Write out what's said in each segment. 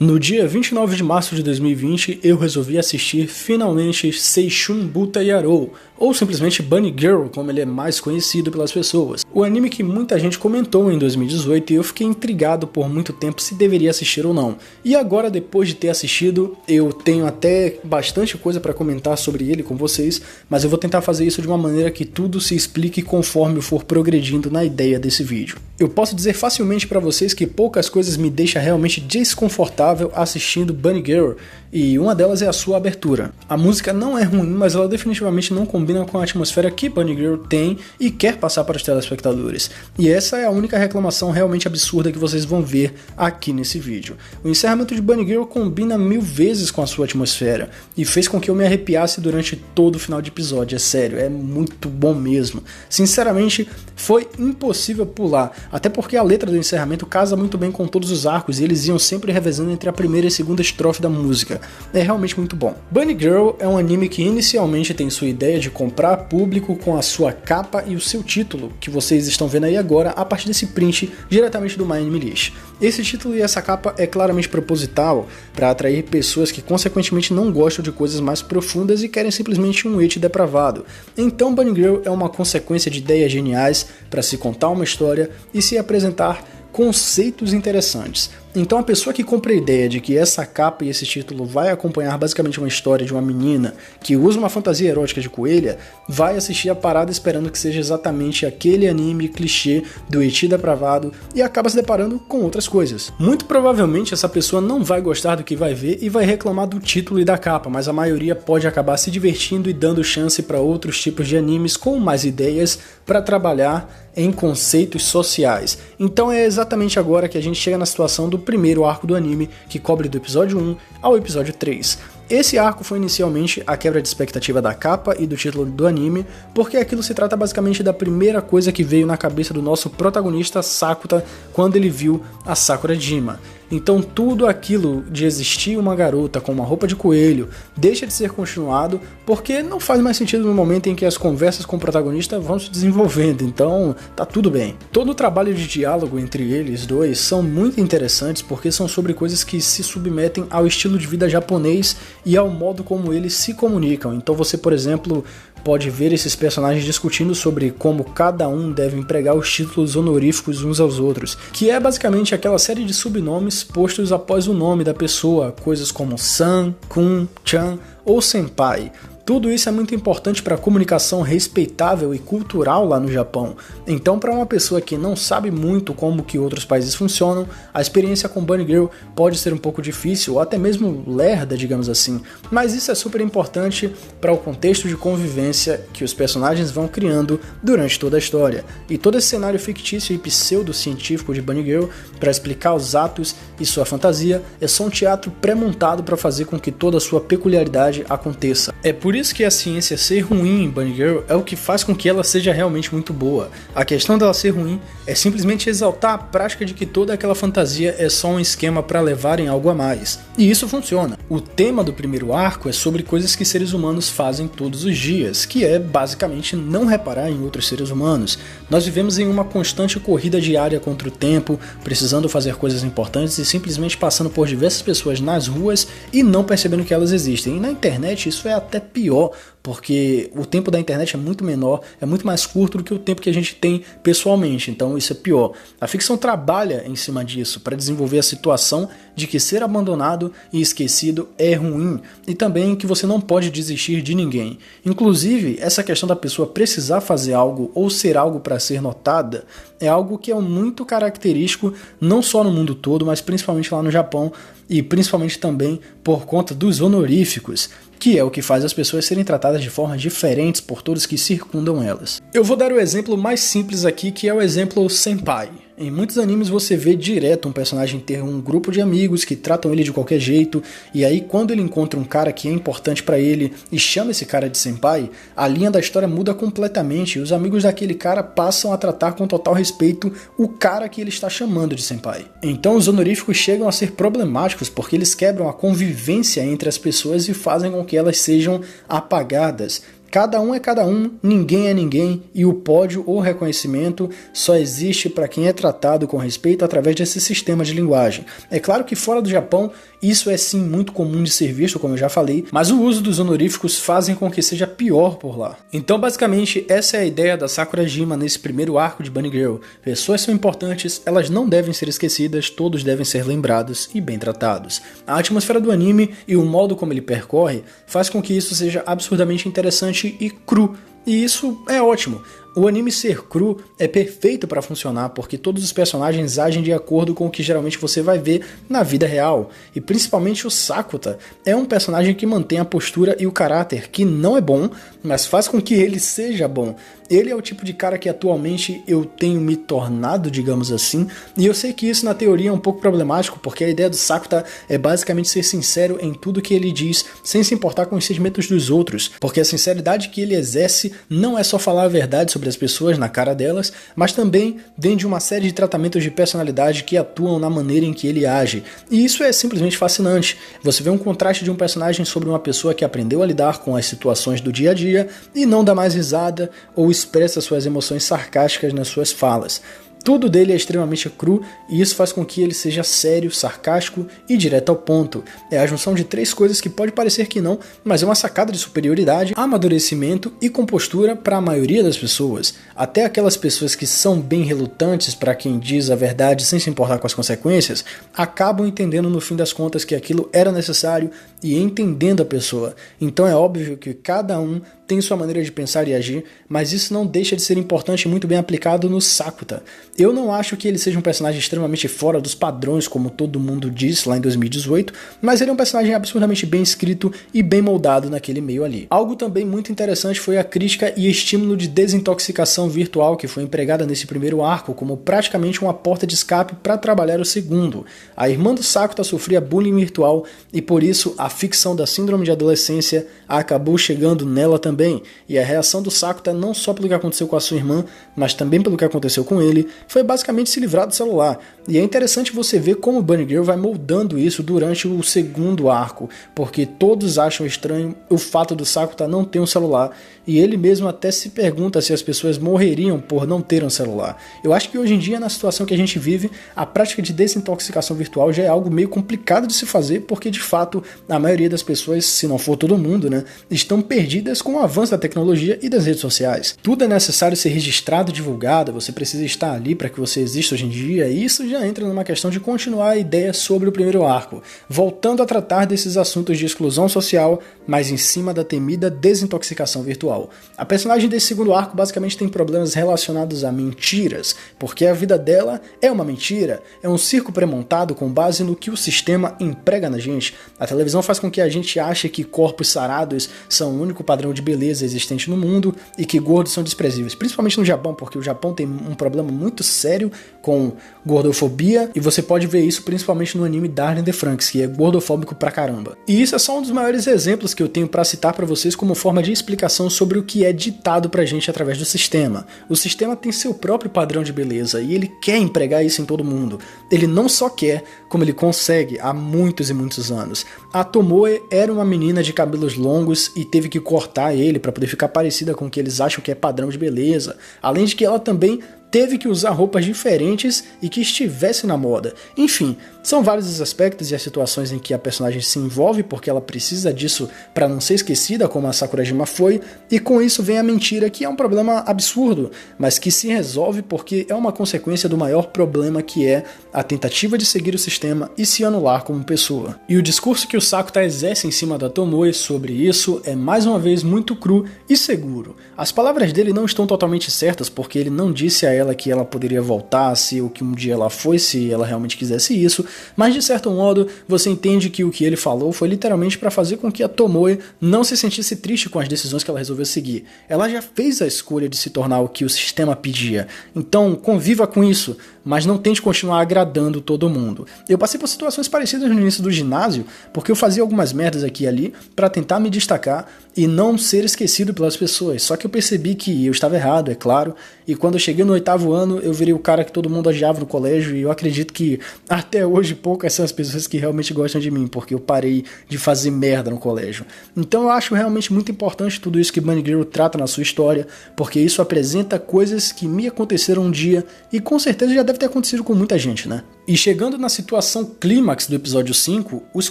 No dia 29 de março de 2020, eu resolvi assistir finalmente Seishun Buta Yarou, ou simplesmente Bunny Girl, como ele é mais conhecido pelas pessoas. O anime que muita gente comentou em 2018 e eu fiquei intrigado por muito tempo se deveria assistir ou não. E agora, depois de ter assistido, eu tenho até bastante coisa para comentar sobre ele com vocês, mas eu vou tentar fazer isso de uma maneira que tudo se explique conforme eu for progredindo na ideia desse vídeo. Eu posso dizer facilmente para vocês que poucas coisas me deixam realmente desconfortável assistindo Bunny Girl, e uma delas é a sua abertura. A música não é ruim, mas ela definitivamente não combina com a atmosfera que Bunny Girl tem e quer passar para os telespectadores. E essa é a única reclamação realmente absurda que vocês vão ver aqui nesse vídeo. O encerramento de Bunny Girl combina mil vezes com a sua atmosfera e fez com que eu me arrepiasse durante todo o final de episódio. É sério, é muito bom mesmo. Sinceramente, foi impossível pular, até porque a letra do encerramento casa muito bem com todos os arcos e eles iam sempre revezando entre a primeira e segunda estrofe da música. É realmente muito bom. Bunny Girl é um anime que inicialmente tem sua ideia de comprar público com a sua capa e o seu título, que vocês estão vendo aí agora a partir desse print diretamente do My Anime List. Esse título e essa capa é claramente proposital para atrair pessoas que consequentemente não gostam de coisas mais profundas e querem simplesmente um ete depravado. Então Bunny Girl é uma consequência de ideias geniais para se contar uma história e se apresentar conceitos interessantes. Então a pessoa que compra a ideia de que essa capa e esse título vai acompanhar basicamente uma história de uma menina que usa uma fantasia erótica de coelha, vai assistir a parada esperando que seja exatamente aquele anime clichê do Eti depravado e acaba se deparando com outras coisas. Muito provavelmente essa pessoa não vai gostar do que vai ver e vai reclamar do título e da capa, mas a maioria pode acabar se divertindo e dando chance para outros tipos de animes com mais ideias para trabalhar em conceitos sociais. Então é exatamente agora que a gente chega na situação do primeiro arco do anime, que cobre do episódio 1 ao episódio 3. Esse arco foi inicialmente a quebra de expectativa da capa e do título do anime, porque aquilo se trata basicamente da primeira coisa que veio na cabeça do nosso protagonista Sakuta quando ele viu a Sakura Jima. Então tudo aquilo de existir uma garota com uma roupa de coelho deixa de ser continuado porque não faz mais sentido no momento em que as conversas com o protagonista vão se desenvolvendo, então tá tudo bem. Todo o trabalho de diálogo entre eles dois são muito interessantes porque são sobre coisas que se submetem ao estilo de vida japonês e ao modo como eles se comunicam. Então você, por exemplo, pode ver esses personagens discutindo sobre como cada um deve empregar os títulos honoríficos uns aos outros, que é basicamente aquela série de subnomes postos após o nome da pessoa, coisas como San, Kun, Chan ou Senpai. Tudo isso é muito importante para a comunicação respeitável e cultural lá no Japão. Então, para uma pessoa que não sabe muito como que outros países funcionam, a experiência com Bunny Girl pode ser um pouco difícil ou até mesmo lerda, digamos assim. Mas isso é super importante para o contexto de convivência que os personagens vão criando durante toda a história. E todo esse cenário fictício e pseudo-científico de Bunny Girl para explicar os atos e sua fantasia é só um teatro pré-montado para fazer com que toda a sua peculiaridade aconteça. É por isso que a ciência ser ruim em Bunny Girl é o que faz com que ela seja realmente muito boa. A questão dela ser ruim é simplesmente exaltar a prática de que toda aquela fantasia é só um esquema para levarem algo a mais. E isso funciona. O tema do primeiro arco é sobre coisas que seres humanos fazem todos os dias, que é basicamente não reparar em outros seres humanos. Nós vivemos em uma constante corrida diária contra o tempo, precisando fazer coisas importantes e simplesmente passando por diversas pessoas nas ruas e não percebendo que elas existem. E na internet isso é até pior pior, porque o tempo da internet é muito menor, é muito mais curto do que o tempo que a gente tem pessoalmente, então isso é pior. A ficção trabalha em cima disso para desenvolver a situação de que ser abandonado e esquecido é ruim e também que você não pode desistir de ninguém. Inclusive, essa questão da pessoa precisar fazer algo ou ser algo para ser notada é algo que é muito característico não só no mundo todo, mas principalmente lá no Japão e principalmente também por conta dos honoríficos que é o que faz as pessoas serem tratadas de formas diferentes por todos que circundam elas. Eu vou dar o exemplo mais simples aqui, que é o exemplo Senpai. Em muitos animes você vê direto um personagem ter um grupo de amigos que tratam ele de qualquer jeito, e aí quando ele encontra um cara que é importante para ele e chama esse cara de senpai, a linha da história muda completamente e os amigos daquele cara passam a tratar com total respeito o cara que ele está chamando de senpai. Então os honoríficos chegam a ser problemáticos porque eles quebram a convivência entre as pessoas e fazem com que elas sejam apagadas. Cada um é cada um, ninguém é ninguém, e o pódio ou reconhecimento só existe para quem é tratado com respeito através desse sistema de linguagem. É claro que fora do Japão, isso é sim muito comum de ser visto, como eu já falei, mas o uso dos honoríficos fazem com que seja pior por lá. Então, basicamente, essa é a ideia da Sakurajima nesse primeiro arco de Bunny Girl. Pessoas são importantes, elas não devem ser esquecidas, todos devem ser lembrados e bem tratados. A atmosfera do anime e o modo como ele percorre faz com que isso seja absurdamente interessante e cru, e isso é ótimo. O anime ser cru é perfeito para funcionar porque todos os personagens agem de acordo com o que geralmente você vai ver na vida real. E principalmente o Sakuta é um personagem que mantém a postura e o caráter, que não é bom, mas faz com que ele seja bom. Ele é o tipo de cara que atualmente eu tenho me tornado, digamos assim, e eu sei que isso na teoria é um pouco problemático, porque a ideia do Sakuta é basicamente ser sincero em tudo que ele diz, sem se importar com os sentimentos dos outros, porque a sinceridade que ele exerce não é só falar a verdade sobre as pessoas na cara delas, mas também vem de uma série de tratamentos de personalidade que atuam na maneira em que ele age. E isso é simplesmente fascinante. Você vê um contraste de um personagem sobre uma pessoa que aprendeu a lidar com as situações do dia a dia e não dá mais risada ou expressa suas emoções sarcásticas nas suas falas. Tudo dele é extremamente cru e isso faz com que ele seja sério, sarcástico e direto ao ponto. É a junção de três coisas que pode parecer que não, mas é uma sacada de superioridade, amadurecimento e compostura para a maioria das pessoas. Até aquelas pessoas que são bem relutantes para quem diz a verdade sem se importar com as consequências, acabam entendendo no fim das contas que aquilo era necessário e entendendo a pessoa. Então é óbvio que cada um tem sua maneira de pensar e agir, mas isso não deixa de ser importante e muito bem aplicado no Sakuta. Eu não acho que ele seja um personagem extremamente fora dos padrões, como todo mundo disse lá em 2018, mas ele é um personagem absurdamente bem escrito e bem moldado naquele meio ali. Algo também muito interessante foi a crítica e estímulo de desintoxicação virtual que foi empregada nesse primeiro arco como praticamente uma porta de escape para trabalhar o segundo. A irmã do Sakuta sofria bullying virtual e por isso a ficção da síndrome de adolescência acabou chegando nela também e a reação do Sakuta não só pelo que aconteceu com a sua irmã, mas também pelo que aconteceu com ele, foi basicamente se livrar do celular. E é interessante você ver como o Bunny Girl vai moldando isso durante o segundo arco, porque todos acham estranho o fato do Sakuta não ter um celular, e ele mesmo até se pergunta se as pessoas morreriam por não ter um celular. Eu acho que hoje em dia, na situação que a gente vive, a prática de desintoxicação virtual já é algo meio complicado de se fazer, porque de fato a maioria das pessoas, se não for todo mundo, né, estão perdidas com a avanço da tecnologia e das redes sociais. Tudo é necessário ser registrado divulgado, você precisa estar ali para que você exista hoje em dia, e isso já entra numa questão de continuar a ideia sobre o primeiro arco, voltando a tratar desses assuntos de exclusão social, mas em cima da temida desintoxicação virtual. A personagem desse segundo arco basicamente tem problemas relacionados a mentiras, porque a vida dela é uma mentira, é um circo premontado com base no que o sistema emprega na gente. A televisão faz com que a gente ache que corpos sarados são o único padrão de beleza existente no mundo e que gordos são desprezíveis, principalmente no Japão, porque o Japão tem um problema muito sério com gordofobia e você pode ver isso principalmente no anime Darling the Franks, que é gordofóbico pra caramba. E isso é só um dos maiores exemplos que eu tenho para citar para vocês como forma de explicação sobre o que é ditado pra gente através do sistema. O sistema tem seu próprio padrão de beleza e ele quer empregar isso em todo mundo. Ele não só quer, como ele consegue há muitos e muitos anos. A Tomoe era uma menina de cabelos longos e teve que cortar ele para poder ficar parecida com o que eles acham que é padrão de beleza. Além de que ela também teve que usar roupas diferentes e que estivessem na moda. Enfim, são vários os aspectos e as situações em que a personagem se envolve porque ela precisa disso para não ser esquecida, como a Sakurajima foi, e com isso vem a mentira, que é um problema absurdo, mas que se resolve porque é uma consequência do maior problema que é a tentativa de seguir o sistema e se anular como pessoa. E o discurso que o Sakuta exerce em cima da Tomoe sobre isso é mais uma vez muito cru e seguro. As palavras dele não estão totalmente certas porque ele não disse a ela que ela poderia voltar se o que um dia ela foi, se ela realmente quisesse isso, mas de certo modo você entende que o que ele falou foi literalmente para fazer com que a Tomoe não se sentisse triste com as decisões que ela resolveu seguir. Ela já fez a escolha de se tornar o que o sistema pedia, então conviva com isso, mas não tente continuar agradando todo mundo. Eu passei por situações parecidas no início do ginásio, porque eu fazia algumas merdas aqui e ali para tentar me destacar e não ser esquecido pelas pessoas. Só que eu percebi que eu estava errado, é claro, e quando eu cheguei no oitavo oitavo ano eu virei o cara que todo mundo odiava no colégio e eu acredito que até hoje poucas são as pessoas que realmente gostam de mim, porque eu parei de fazer merda no colégio. Então eu acho realmente muito importante tudo isso que Bunny Girl trata na sua história, porque isso apresenta coisas que me aconteceram um dia e com certeza já deve ter acontecido com muita gente, né? E chegando na situação clímax do episódio 5, os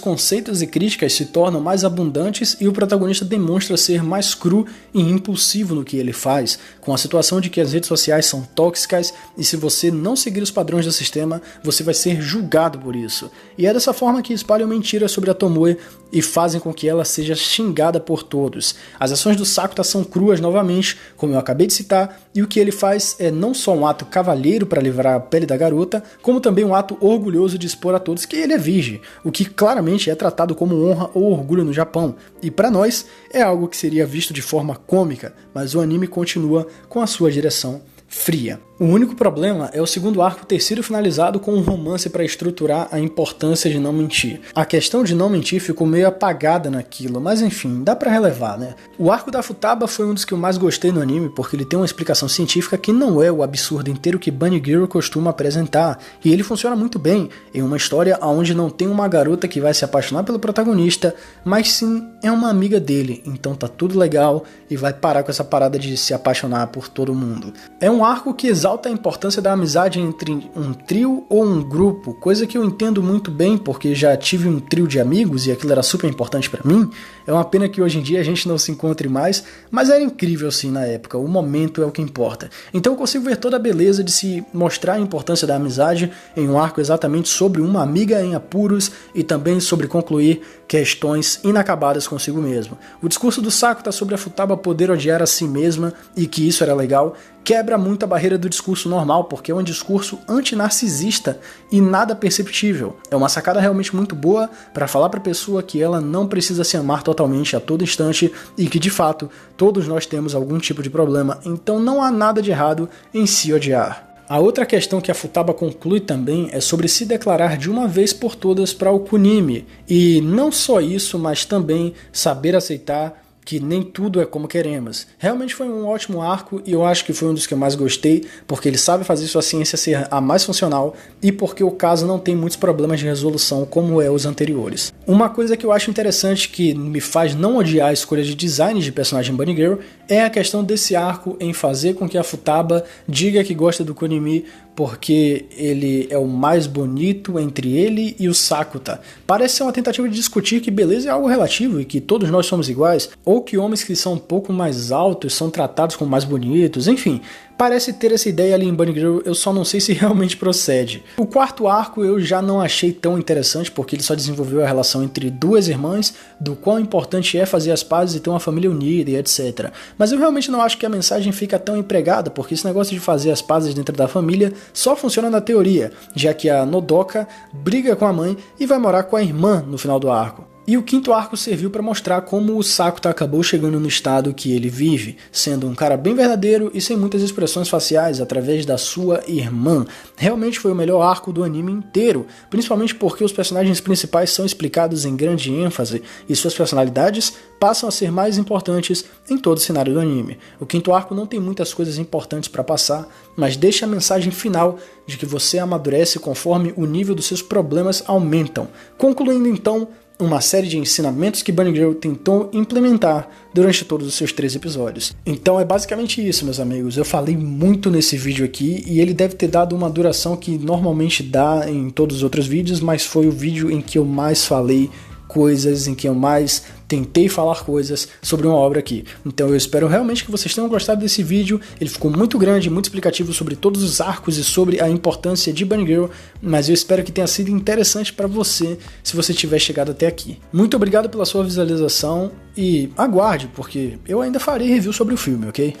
conceitos e críticas se tornam mais abundantes e o protagonista demonstra ser mais cru e impulsivo no que ele faz, com a situação de que as redes sociais são tóxicas e se você não seguir os padrões do sistema, você vai ser julgado por isso. E é dessa forma que espalham mentiras sobre a Tomoe e fazem com que ela seja xingada por todos. As ações do Sakuta são cruas novamente, como eu acabei de citar, e o que ele faz é não só um ato cavalheiro para livrar a pele da garota, como também um ato orgulhoso de expor a todos que ele é virgem, o que claramente é tratado como honra ou orgulho no Japão. E para nós é algo que seria visto de forma cômica, mas o anime continua com a sua direção fria. O único problema é o segundo arco ter sido finalizado com um romance para estruturar a importância de não mentir. A questão de não mentir ficou meio apagada naquilo, mas enfim, dá para relevar, né? O arco da Futaba foi um dos que eu mais gostei no anime porque ele tem uma explicação científica que não é o absurdo inteiro que Bunny Girl costuma apresentar, e ele funciona muito bem em uma história onde não tem uma garota que vai se apaixonar pelo protagonista, mas sim é uma amiga dele, então tá tudo legal e vai parar com essa parada de se apaixonar por todo mundo. É um arco que exalta exalta a importância da amizade entre um trio ou um grupo, coisa que eu entendo muito bem porque já tive um trio de amigos e aquilo era super importante para mim. É uma pena que hoje em dia a gente não se encontre mais, mas era incrível sim na época, o momento é o que importa. Então eu consigo ver toda a beleza de se mostrar a importância da amizade em um arco exatamente sobre uma amiga em apuros e também sobre concluir questões inacabadas consigo mesmo. O discurso do Saco está sobre a Futaba poder odiar a si mesma e que isso era legal, quebra muito a barreira do discurso normal, porque é um discurso antinarcisista e nada perceptível. É uma sacada realmente muito boa para falar para a pessoa que ela não precisa se amar totalmente a todo instante e que de fato todos nós temos algum tipo de problema, então não há nada de errado em se odiar. A outra questão que a Futaba conclui também é sobre se declarar de uma vez por todas para o Kunimi, e não só isso, mas também saber aceitar que nem tudo é como queremos. Realmente foi um ótimo arco e eu acho que foi um dos que eu mais gostei, porque ele sabe fazer sua ciência ser a mais funcional e porque o caso não tem muitos problemas de resolução como é os anteriores. Uma coisa que eu acho interessante que me faz não odiar a escolha de design de personagem Bunny Girl é a questão desse arco em fazer com que a Futaba diga que gosta do Konimi porque ele é o mais bonito entre ele e o Sakuta. Parece ser uma tentativa de discutir que beleza é algo relativo e que todos nós somos iguais, ou que homens que são um pouco mais altos são tratados como mais bonitos, enfim. Parece ter essa ideia ali em Bunny Girl, eu só não sei se realmente procede. O quarto arco eu já não achei tão interessante, porque ele só desenvolveu a relação entre duas irmãs, do quão importante é fazer as pazes e ter uma família unida e etc. Mas eu realmente não acho que a mensagem fica tão empregada, porque esse negócio de fazer as pazes dentro da família só funciona na teoria, já que a Nodoka briga com a mãe e vai morar com a irmã no final do arco. E o quinto arco serviu para mostrar como o Sakuta acabou chegando no estado que ele vive, sendo um cara bem verdadeiro e sem muitas expressões faciais através da sua irmã. Realmente foi o melhor arco do anime inteiro, principalmente porque os personagens principais são explicados em grande ênfase e suas personalidades passam a ser mais importantes em todo o cenário do anime. O quinto arco não tem muitas coisas importantes para passar, mas deixa a mensagem final de que você amadurece conforme o nível dos seus problemas aumentam. Concluindo então, uma série de ensinamentos que Bunny Girl tentou implementar durante todos os seus três episódios. Então é basicamente isso, meus amigos. Eu falei muito nesse vídeo aqui e ele deve ter dado uma duração que normalmente dá em todos os outros vídeos, mas foi o vídeo em que eu mais falei coisas, em que eu mais tentei falar coisas sobre uma obra aqui. Então eu espero realmente que vocês tenham gostado desse vídeo. Ele ficou muito grande, muito explicativo sobre todos os arcos e sobre a importância de Bunny Girl, mas eu espero que tenha sido interessante para você se você tiver chegado até aqui. Muito obrigado pela sua visualização e aguarde, porque eu ainda farei review sobre o filme, ok?